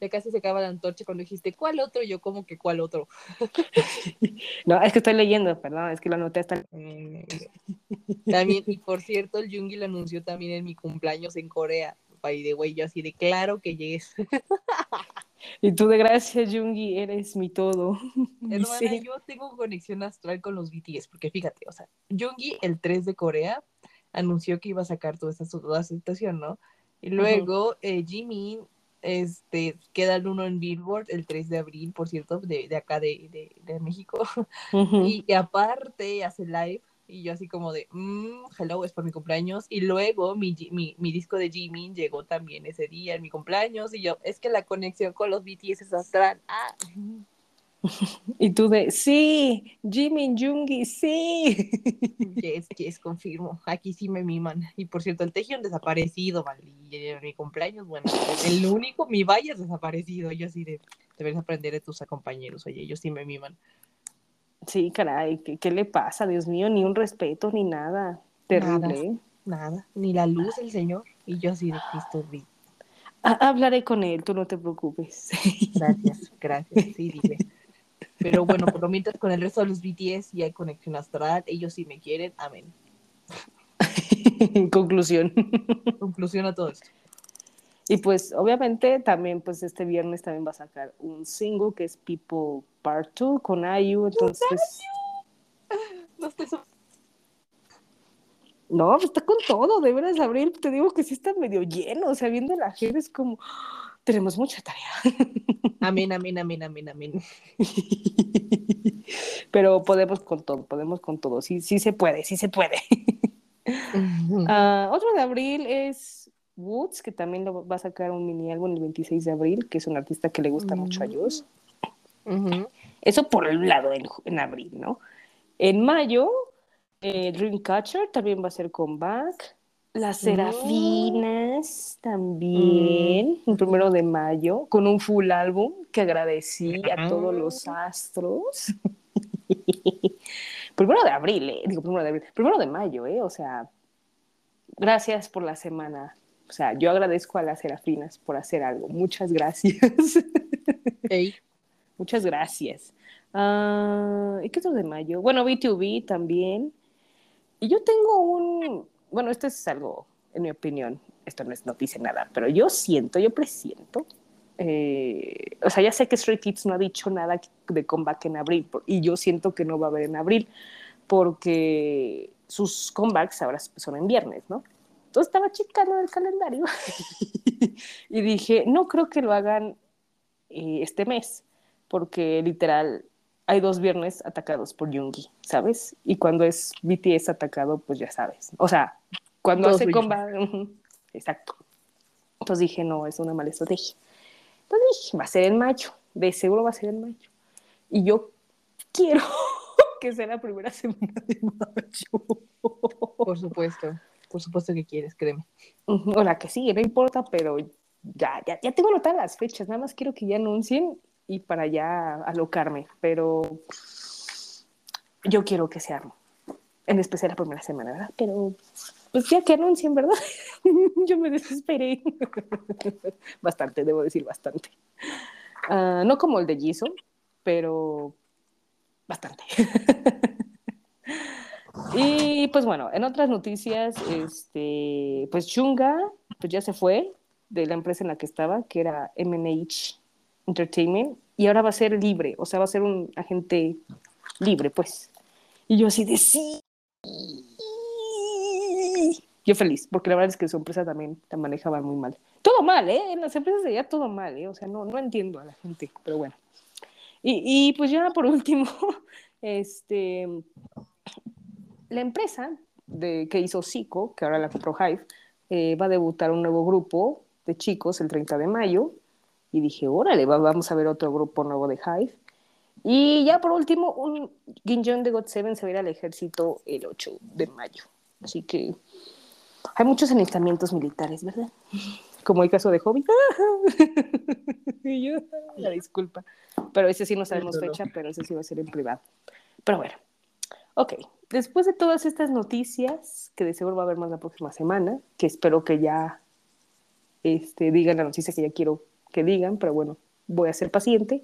Ya casi se acaba la antorcha cuando dijiste, ¿cuál otro? Yo como que, ¿cuál otro? No, es que estoy leyendo, perdón, es que lo anoté hasta. Mm, También, y por cierto, el Jungi lo anunció también en mi cumpleaños en Corea. By the way, yo así de claro que yes. Y tú de gracias, Jungi, eres mi todo. Hermana, ser. yo tengo conexión astral con los BTS, porque fíjate, o sea, Jungi el 3 de Corea anunció que iba a sacar toda esta, toda esta situación, ¿no? Y luego eh, Jimin este, queda el uno en Billboard el 3 de abril, por cierto, de, de acá de, de, de México. Y, y aparte hace live Y yo así como de, mmm, hello, es por mi cumpleaños. Y luego mi, mi, mi disco de Jimin llegó también ese día, en mi cumpleaños. Y yo, es que la conexión con los BTS es astral. Ah. Y tú de, sí, Jimin, Jungi, sí. Yes, yes, confirmo. Aquí sí me miman. Y por cierto, el Taehyung desaparecido, ¿vale? Y mi cumpleaños, bueno, el único, mi valle es desaparecido. Yo así de, deberías aprender de tus compañeros. Oye, ellos sí me miman. Sí, caray, ¿qué, qué le pasa? Dios mío, ni un respeto, ni nada. Terrible. Nada. Nada, ni la luz del Señor. Y yo así de Cristo vi. Ha- Hablaré con él, tú no te preocupes. Gracias, gracias. Sí, dije. Pero bueno, por lo mientras con el resto de los BTS y hay conexión astral, ellos sí me quieren. Amén. Conclusión. Conclusión a todo esto. Y pues obviamente también pues este viernes también va a sacar un single que es People Part 2 con IU, entonces No estoy so- no, pues está con todo, de veras Abril, te digo que sí está medio lleno, o sea, viendo la gente es como "Ah, tenemos mucha tarea. Amén, amén, amén, amén, amén. Pero podemos con todo, podemos con todo, sí, sí se puede, sí se puede. Ah, otro de abril es Woods, que también lo va a sacar un mini álbum el 26 de abril, que es un artista que le gusta mucho a Joss. Ujú. Eso por un lado en, en abril, ¿no? En mayo, eh, Dreamcatcher también va a ser comeback. Las Serafinas también, el primero de mayo, con un full álbum que agradecí a todos los astros. primero de abril, eh, digo primero de abril, primero de mayo, ¿eh? O sea, gracias por la semana. O sea, yo agradezco a las Serafinas por hacer algo. Muchas gracias. Muchas gracias. Ah, ¿Y qué otro de mayo? Bueno, B2B también. Y yo tengo un, bueno, esto es algo, en mi opinión, esto no es noticia nada, pero yo siento, yo presiento, eh, o sea, ya sé que Stray Kids no ha dicho nada de comeback en abril, y yo siento que no va a haber en abril, porque sus comebacks ahora son en viernes, ¿no? Entonces estaba checando el calendario y dije, no creo que lo hagan eh, este mes, porque literal hay dos viernes atacados por Jungi, ¿sabes? Y cuando es BTS atacado, pues ya sabes. O sea, cuando Todo hace ujú, exacto. Entonces dije, no, es una mala estrategia. Entonces dije, va a ser en mayo, de seguro va a ser en mayo. Y yo quiero que sea la primera semana de mayo. por supuesto. Por supuesto que quieres, créeme. O la que sí, no importa, pero ya, ya, ya tengo anotadas las fechas, nada más quiero que ya anuncien y para ya alocarme, pero yo quiero que se arme, en especial la primera semana, ¿verdad? Pero pues ya que anuncien, ¿verdad? yo me desesperé. bastante, debo decir bastante. Ah, no como el de Jisoo, pero bastante. Y pues bueno, en otras noticias, este, pues Chunga, pues ya se fue de la empresa en la que estaba, que era MNH Entertainment, y ahora va a ser libre, o sea, va a ser un agente libre, pues. Y yo así de sí. Yo feliz, porque la verdad es que su empresa también la manejaba muy mal. Todo mal, ¿eh? En las empresas de allá todo mal, ¿eh? O sea, no, no entiendo a la gente, pero bueno. Y, y pues ya por último, este, la empresa de, que hizo Zico, que ahora la compró Hive, eh, va a debutar un nuevo grupo de chicos el 30 de mayo. Y dije, órale, va- vamos a ver otro grupo nuevo de Hive. Y ya por último, un Ginjon de God Seven se va a ir al ejército el 8 de mayo. Así que hay muchos alistamientos militares, ¿verdad? Como el caso de Hobby. Y yo, la disculpa. Pero ese sí no sabemos fecha, pero ese sí va a ser en privado. Pero bueno, ok. Después de todas estas noticias, que de seguro va a haber más la próxima semana, que espero que ya este, digan la noticia que ya quiero que digan, pero bueno, voy a ser paciente.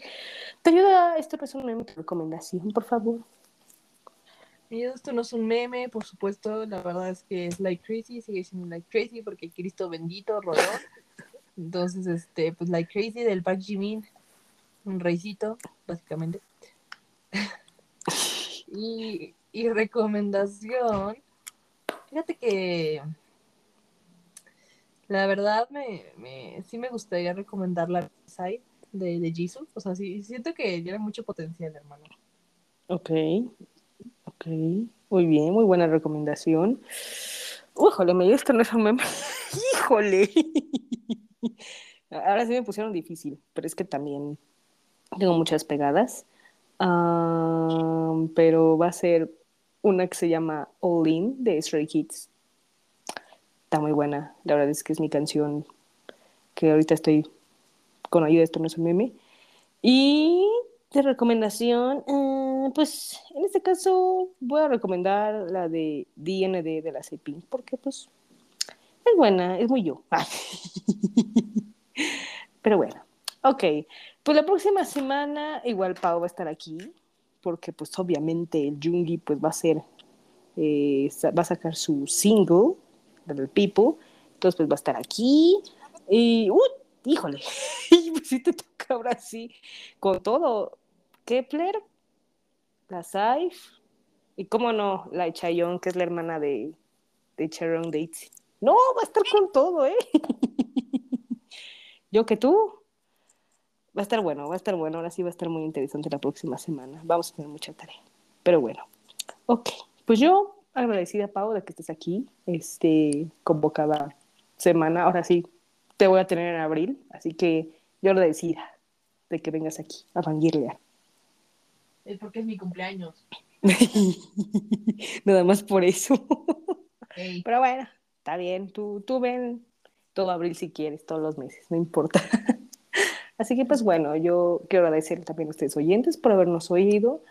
¿Te ayuda este resumen tu recomendación, por favor? Esto no es un meme, por supuesto, la verdad es que es Like Crazy, sigue siendo Like Crazy porque Cristo bendito rodó. Entonces, este, pues Like Crazy del Park Jimin, un reycito, básicamente. y, y recomendación, fíjate que la verdad me, me sí me gustaría recomendar la side de, de Jisoo. O sea, sí, siento que tiene mucho potencial, hermano. Ok, ok, Muy bien, muy buena recomendación. Híjole, me esto no es un meme. Híjole. Ahora sí me pusieron difícil, pero es que también tengo muchas pegadas. Ah, pero va a ser una que se llama All In de Stray Kids. Está muy buena. La verdad es que es mi canción que ahorita estoy con ayuda esto no es un meme. Y de recomendación, eh, pues en este caso voy a recomendar la de DND de la CEPI, porque pues es buena, es muy yo. Pero bueno, ok. Pues la próxima semana igual Pau va a estar aquí, porque pues obviamente el Jungi pues va a ser, eh, va a sacar su single, del People, entonces pues va a estar aquí. Y, uh, híjole, pues sí te toca ahora sí, con todo. Kepler, la Saif, y cómo no, la Chayon, que es la hermana de, de Sharon Dates. No, va a estar con todo, ¿eh? Yo que tú. Va a estar bueno, va a estar bueno. Ahora sí va a estar muy interesante la próxima semana. Vamos a tener mucha tarea. Pero bueno, ok. Pues yo agradecida, Pau, de que estés aquí, este, convocada semana. Ahora sí, te voy a tener en abril, así que yo agradecida de que vengas aquí a Vanguirlia. Es porque es mi cumpleaños. Nada más por eso. Pero bueno, está bien. Tú, tú ven todo abril si quieres, todos los meses, no importa. Así que pues bueno, yo quiero agradecer también a ustedes oyentes por habernos oído.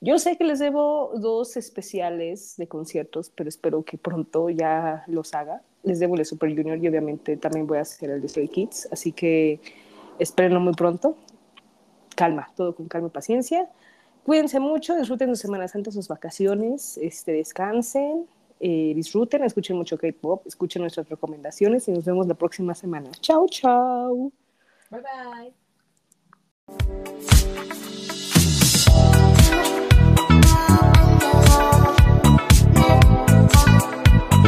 Yo sé que les debo dos especiales de conciertos, pero espero que pronto ya los haga. Les debo el Super Junior y obviamente también voy a hacer el de Stray Kids, así que espérenlo muy pronto. Calma, todo con calma y paciencia. Cuídense mucho, disfruten sus Semanas Santa, sus vacaciones, este, descansen, eh, disfruten, escuchen mucho K-pop, escuchen nuestras recomendaciones y nos vemos la próxima semana. Chao, chao. Bye bye.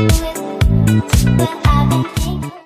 But I've been thinking